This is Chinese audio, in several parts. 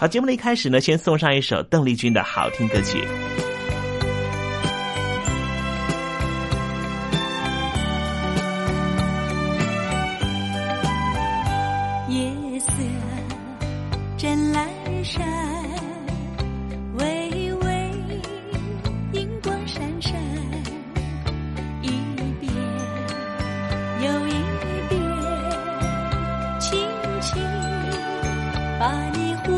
好，节目的一开始呢，先送上一首邓丽君的好听歌曲。夜色正阑珊，微微银光闪闪，一遍又一遍，轻轻把你呼。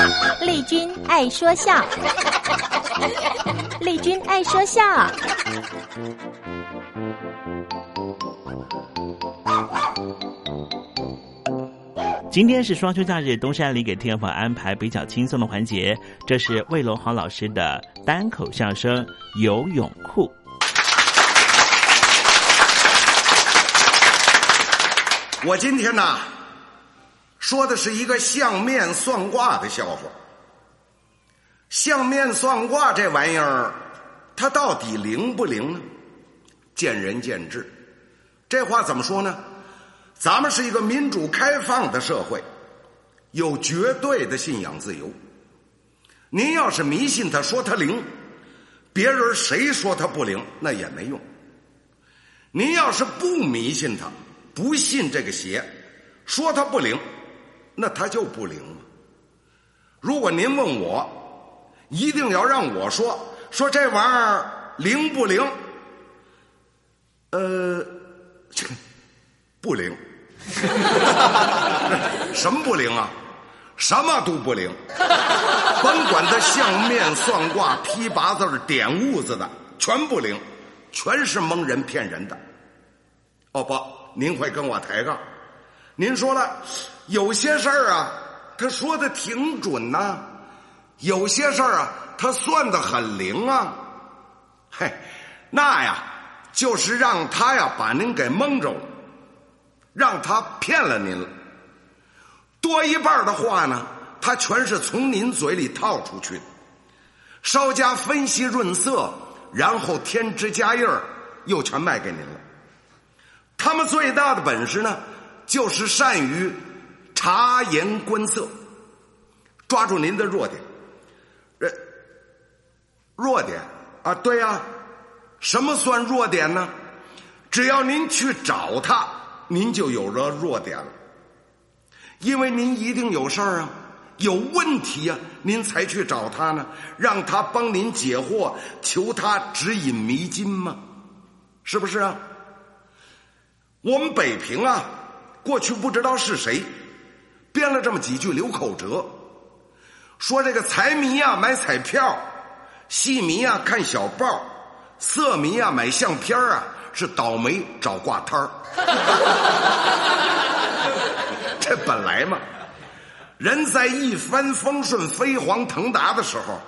丽君爱说笑，丽君爱说笑。今天是双休假日，东山里给听众朋友安排比较轻松的环节，这是魏龙豪老师的单口相声《游泳裤》。我今天呢，说的是一个相面算卦的笑话。相面算卦这玩意儿，它到底灵不灵呢？见仁见智。这话怎么说呢？咱们是一个民主开放的社会，有绝对的信仰自由。您要是迷信它，说它灵，别人谁说它不灵，那也没用。您要是不迷信它，不信这个邪，说它不灵，那它就不灵了。如果您问我，一定要让我说说这玩意儿灵不灵？呃，不灵。什么不灵啊？什么都不灵。甭管他相面算卦、批八字、点痦子的，全不灵，全是蒙人骗人的。哦不，您会跟我抬杠。您说了，有些事儿啊，他说的挺准呐、有些事儿啊，他算的很灵啊。嘿，那呀，就是让他呀把您给蒙着了。让他骗了您了，多一半的话呢，他全是从您嘴里套出去的，稍加分析润色，然后添枝加叶儿，又全卖给您了。他们最大的本事呢，就是善于察言观色，抓住您的弱点。呃，弱点啊，对呀、什么算弱点呢？只要您去找他。您就有了弱点了，因为您一定有事儿啊，有问题、啊，您才去找他呢，让他帮您解惑，求他指引迷津嘛，是不是啊？我们北平啊，过去不知道是谁编了这么几句流口辙，说这个财迷啊买彩票，戏迷啊看小报，色迷啊买相片啊。是倒霉找挂摊儿，这本来嘛，人在一帆风顺、飞黄腾达的时候，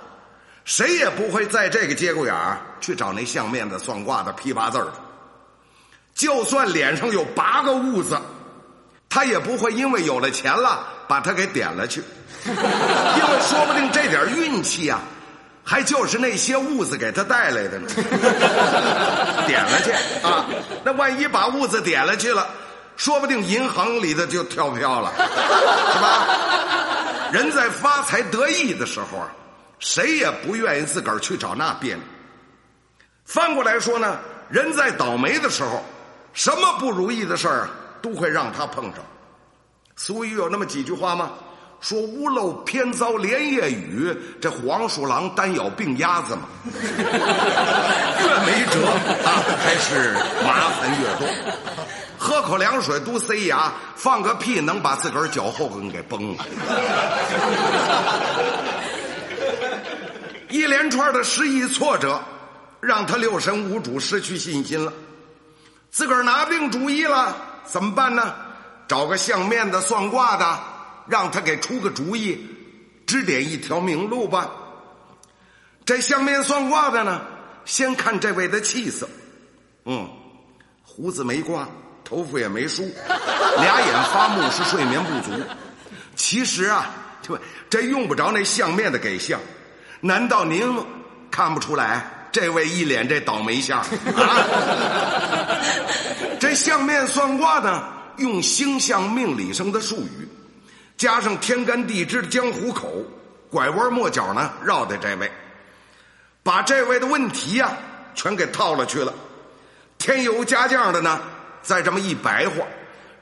谁也不会在这个节骨眼儿去找那相面的、算卦的、批八字的。就算脸上有八个痦子，他也不会因为有了钱了把他给点了去，因为说不定这点运气啊、还就是那些痦子给他带来的呢。点了去啊，那万一把痦子点了去了，说不定银行里的就跳票了，是吧？人在发财得意的时候啊，谁也不愿意自个儿去找那别扭。翻过来说呢，人在倒霉的时候，什么不如意的事儿啊，都会让他碰上。俗语有那么几句话吗？说屋漏偏遭连夜雨，这黄鼠狼单咬病鸭子嘛。越没辙啊，还是麻烦越多。喝口凉水都塞牙，放个屁能把自个儿脚后跟给崩了。一连串的失意挫折，让他六神无主，失去信心了。自个儿拿定主意了，怎么办呢？找个相面的、算卦的，让他给出个主意，指点一条明路吧。这相面算卦的呢，先看这位的气色，嗯，胡子没刮，头发也没梳，俩眼发木，是睡眠不足。其实啊，这这用不着那相面的给相，难道您看不出来？这位一脸这倒霉相 啊！这相面算卦呢，用星象命理上的术语，加上天干地支的江湖口，拐弯抹角呢绕的这位，把这位的问题呀、全给套了去了。添油加酱的呢，再这么一白话，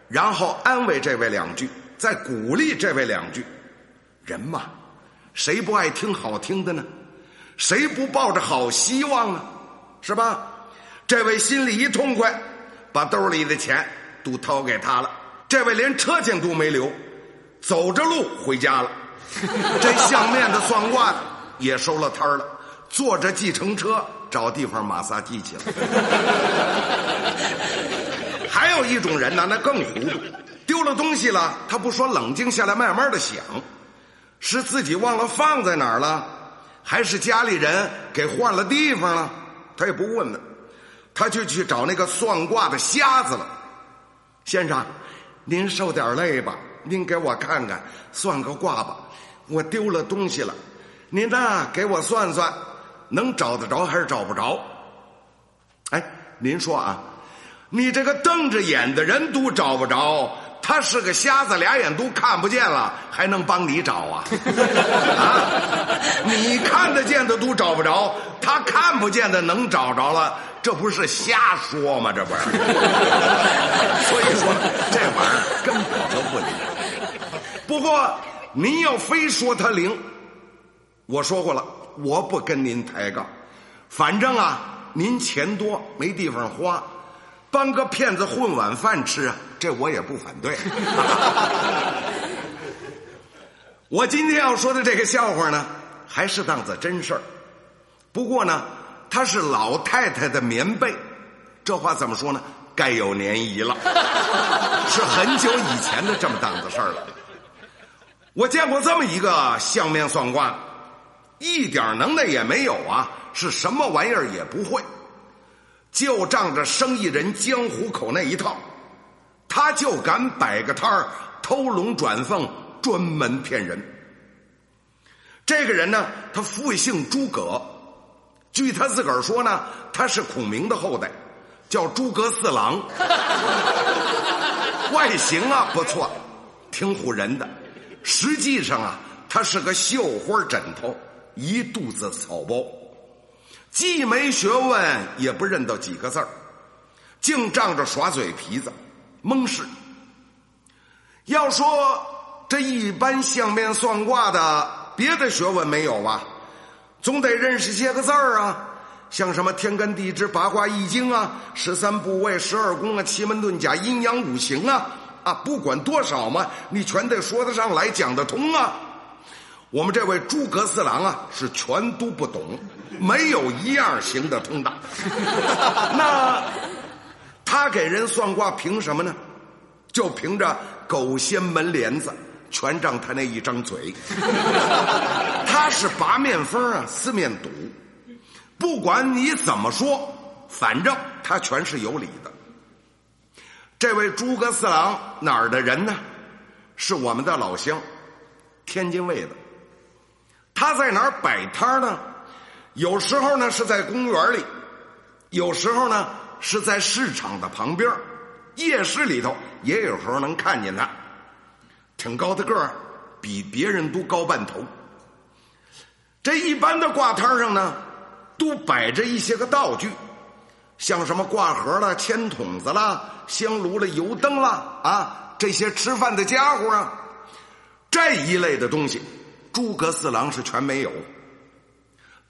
然后安慰这位两句，再鼓励这位两句。人嘛，谁不爱听好听的呢？谁不抱着好希望啊？是吧？这位心里一痛快，把兜里的钱都掏给他了。这位连车钱都没留，走着路回家了。这相面的、算卦的也收了摊了，坐着计程车找地方马杀鸡去了。还有一种人呢，那更糊涂，丢了东西了，他不说冷静下来慢慢的想，是自己忘了放在哪儿了，还是家里人给换了地方了？他也不问了，他就去找那个算卦的瞎子了。先生，您受点累吧，您给我看看，算个卦吧。我丢了东西了，您呢给我算算，能找得着还是找不着？哎，您说啊，你这个瞪着眼的人都找不着，他是个瞎子，俩眼都看不见了，还能帮你找啊？啊，你看得见的都找不着，他看不见的能找着了，这不是瞎说吗？这不是？所以说这玩意儿根本就不灵。不过您要非说他灵，我说过了，我不跟您抬杠，反正啊，您钱多没地方花，帮个骗子混碗饭吃啊，这我也不反对。我今天要说的这个笑话呢，还是当子真事儿。不过呢，它是老太太的棉被，这话怎么说呢？该有年谊了，是很久以前的这么档子事儿了。我见过这么一个相面算卦，一点能耐也没有啊，是什么玩意儿也不会，就仗着生意人江湖口那一套，他就敢摆个摊儿偷龙转凤，专门骗人。这个人呢，他父姓诸葛，据他自个儿说呢，他是孔明的后代，叫诸葛四郎，外形啊不错，挺唬人的。实际上啊，他是个绣花枕头，一肚子草包，既没学问，也不认得几个字儿，净仗着耍嘴皮子，蒙氏。要说这一般相面算卦的，别的学问没有吧？总得认识些个字儿啊，像什么天干地支、八卦易经啊、十三部位、十二宫啊、奇门遁甲、阴阳五行啊。啊，不管多少嘛，你全得说得上来，讲得通啊。我们这位诸葛四郎啊，是全都不懂，没有一样行得通的。那他给人算卦，凭什么呢？就凭着狗掀门帘子，全仗他那一张嘴。他是八面风啊，四面堵，不管你怎么说，反正他全是有理的。这位诸葛四郎哪儿的人呢？是我们的老乡，天津卫的。他在哪儿摆摊呢？有时候呢是在公园里，有时候呢是在市场的旁边，夜市里头也有时候能看见他。挺高的个儿，比别人都高半头。这一般的挂摊上呢，都摆着一些个道具，像什么挂盒了、铅筒子啦、香炉了、油灯啦啊，这些吃饭的家伙啊，这一类的东西，诸葛四郎是全没有。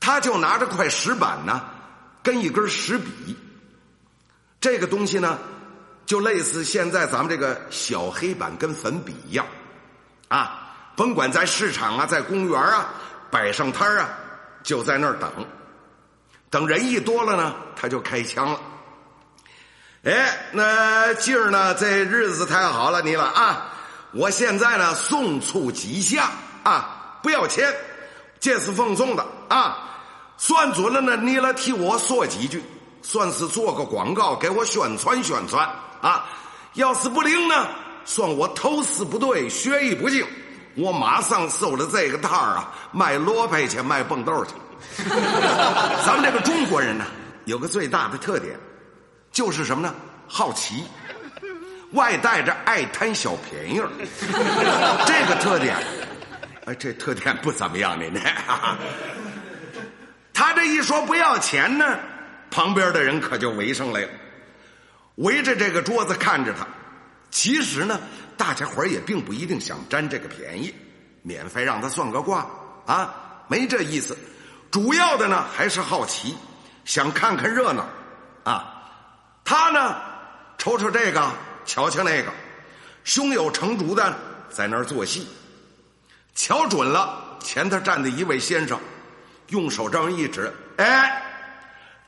他就拿着块石板呢，跟一根石笔。这个东西呢，就类似现在咱们这个小黑板跟粉笔一样，啊，甭管在市场啊，在公园啊。摆上摊啊，就在那儿等，等人一多了呢，他就开枪了。哎，那今儿呢，这日子太好了，你了啊！我现在呢，送醋几下啊，不要钱，这是奉送的啊。算准了呢，你来替我说几句，算是做个广告，给我宣传宣传啊。要是不灵呢，算我投资不对，学艺不精。我马上收了这个摊儿啊，卖萝卜去，卖蹦豆去。咱们这个中国人呢，有个最大的特点，就是什么呢？好奇，外带着爱贪小便宜儿。这个特点，哎，这特点不怎么样的呢。他这一说不要钱呢，旁边的人可就围上来了，围着这个桌子看着他。其实呢。大家伙也并不一定想占这个便宜，免费让他算个卦啊，没这意思。主要的呢还是好奇，想看看热闹啊。他呢瞅瞅这个，瞧瞧那个，胸有成竹的在那儿做戏。瞧准了，前头站的一位先生，用手这么一指，哎，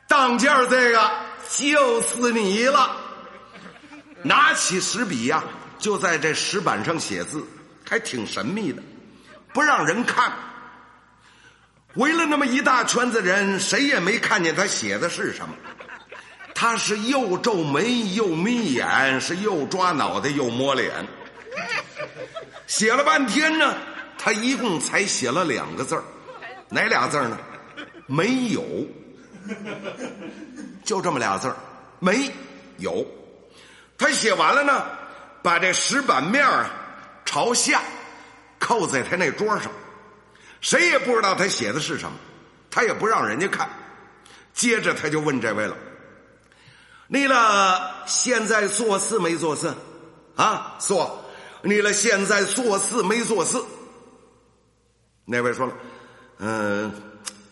当间这个就是你了。拿起石笔呀。就在这石板上写字，还挺神秘的，不让人看。围了那么一大圈子人，谁也没看见他写的是什么。他是又皱眉又眯眼，是又抓脑袋又摸脸。写了半天呢，他一共才写了两个字哪俩字呢？没有，就这么俩字没有。他写完了呢。把这石板面啊朝下扣在他那桌上，谁也不知道他写的是什么，他也不让人家看。接着他就问这位了：“你了现在做事没做事？啊，说你了现在做事没做事？”那位说了：“嗯，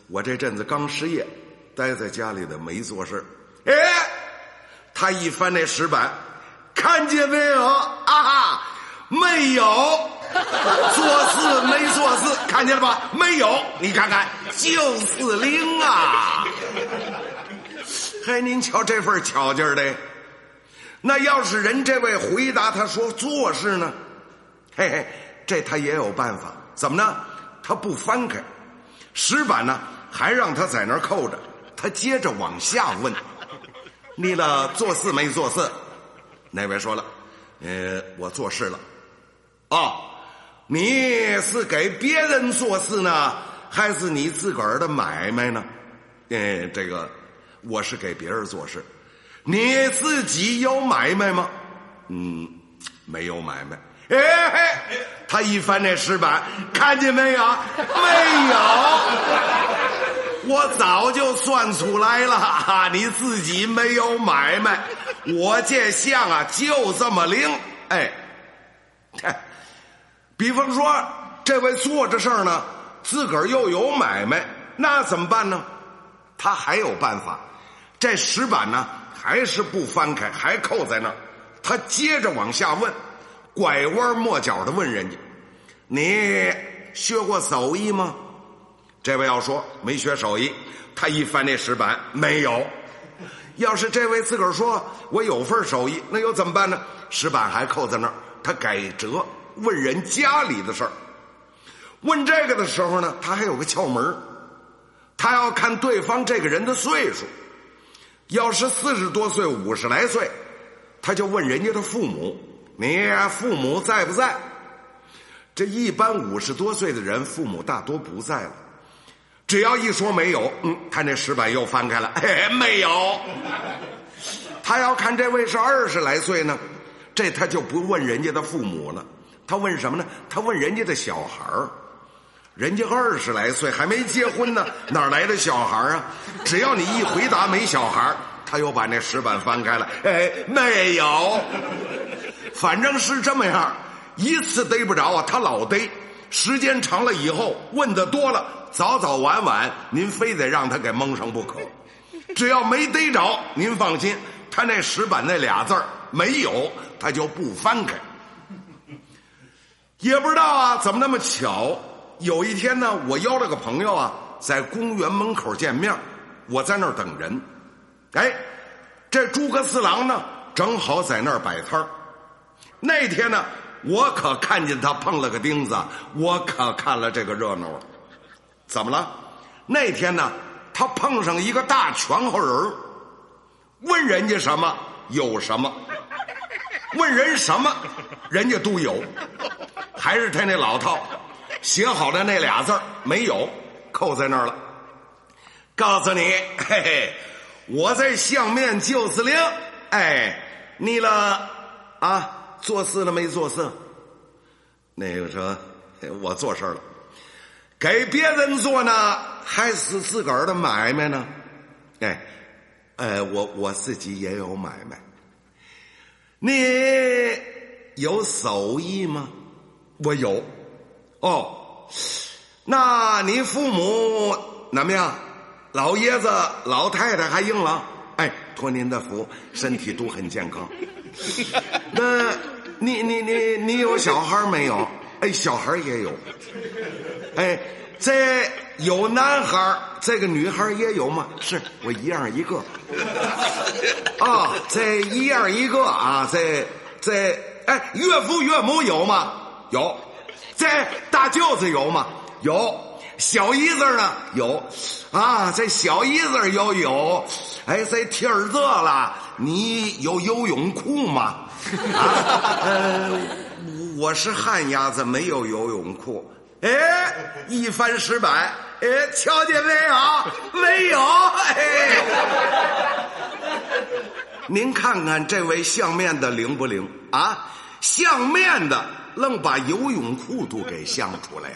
我这阵子刚失业，待在家里的没做事。”哎，他一翻那石板。看见没有啊？哈没有，做事没做事，看见了吧？没有，你看看，就是零啊！嘿，您瞧这份巧劲儿的，那要是人这位回答他说做事呢？嘿嘿，这他也有办法，怎么呢？他不翻开石板呢，还让他在那儿扣着，他接着往下问：你了做事没做事？那位说了：“呃，我做事了。哦，你是给别人做事呢，还是你自个儿的买卖呢？呃，这个我是给别人做事。你自己有买卖吗？嗯，没有买卖。哎，他一翻那石板，看见没有？没有。”我早就算出来了，哈，你自己没有买卖，我这相啊就这么灵，哎，比方说这位做着事儿呢，自个儿又有买卖，那怎么办呢？他还有办法，这石板呢还是不翻开，还扣在那儿。他接着往下问，拐弯抹角的问人家：“你学过手艺吗？”这位要说没学手艺，他一翻那石板没有。要是这位自个儿说我有份手艺，那又怎么办呢？石板还扣在那儿，他改折问人家里的事儿。问这个的时候呢，他还有个窍门他要看对方这个人的岁数。要是四十多岁、五十来岁，他就问人家的父母：“你父母在不在？”这一般五十多岁的人，父母大多不在了。只要一说没有，嗯，他那石板又翻开了，嘿，没有。他要看这位是二十来岁呢，这他就不问人家的父母了，他问什么呢？他问人家的小孩儿。人家二十来岁还没结婚呢，哪来的小孩啊？只要你一回答没小孩他又把那石板翻开了，哎，没有。反正是这么样，一次逮不着啊，他老逮。时间长了以后，问的多了，早早晚晚，您非得让他给蒙上不可。只要没逮着，您放心，他那石板那俩字儿没有，他就不翻开。也不知道啊，怎么那么巧？有一天呢，我邀了个朋友啊，在公园门口见面，我在那儿等人。哎，这诸葛四郎呢，正好在那儿摆摊那天呢，我可看见他碰了个钉子，我可看了这个热闹了。怎么了？那天呢，他碰上一个大全乎人问人家什么有什么，问人什么，人家都有，还是他那老套。写好的那俩字没有，扣在那儿了。告诉你，嘿嘿，我在相面救司令。哎，你了啊？做事了没做事？那个说，我做事了。给别人做呢，还是自个儿的买卖呢？哎，哎，我我自己也有买卖。你有手艺吗？我有。哦，那你父母怎么样？老爷子、老太太还硬朗？哎，托您的福，身体都很健康。那，你你你你有小孩没有？哎，小孩也有。哎，这有男孩这个女孩也有吗？是我一样一个。啊，这一样一个啊，这这哎，岳父岳母有吗？有。这大舅子有吗？有，小姨子呢？有，啊，这小姨子要有。哎，这天热了，你有游泳裤吗？啊，呃，我是旱鸭子，没有游泳裤。哎，一翻石板，哎，瞧见没有？没有。哎，您看看这位相面的灵不灵啊？相面的。愣把游泳裤都给相出来了。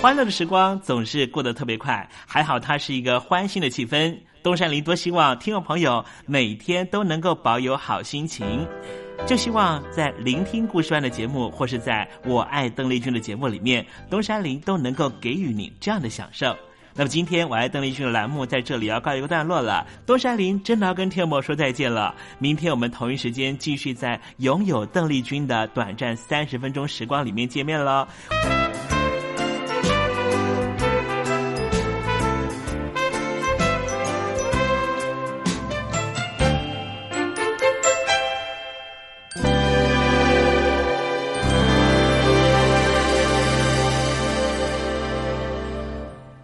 欢乐的时光总是过得特别快，还好它是一个欢欣的气氛。东山林多希望听众朋友每天都能够保有好心情，就希望在聆听故事湾的节目，或是在我爱邓丽君的节目里面，东山林都能够给予你这样的享受。那么今天我爱邓丽君的栏目在这里要告一个段落了，东山林真的要跟天友说再见了。明天我们同一时间继续在拥有邓丽君的短暂三十分钟时光里面见面喽。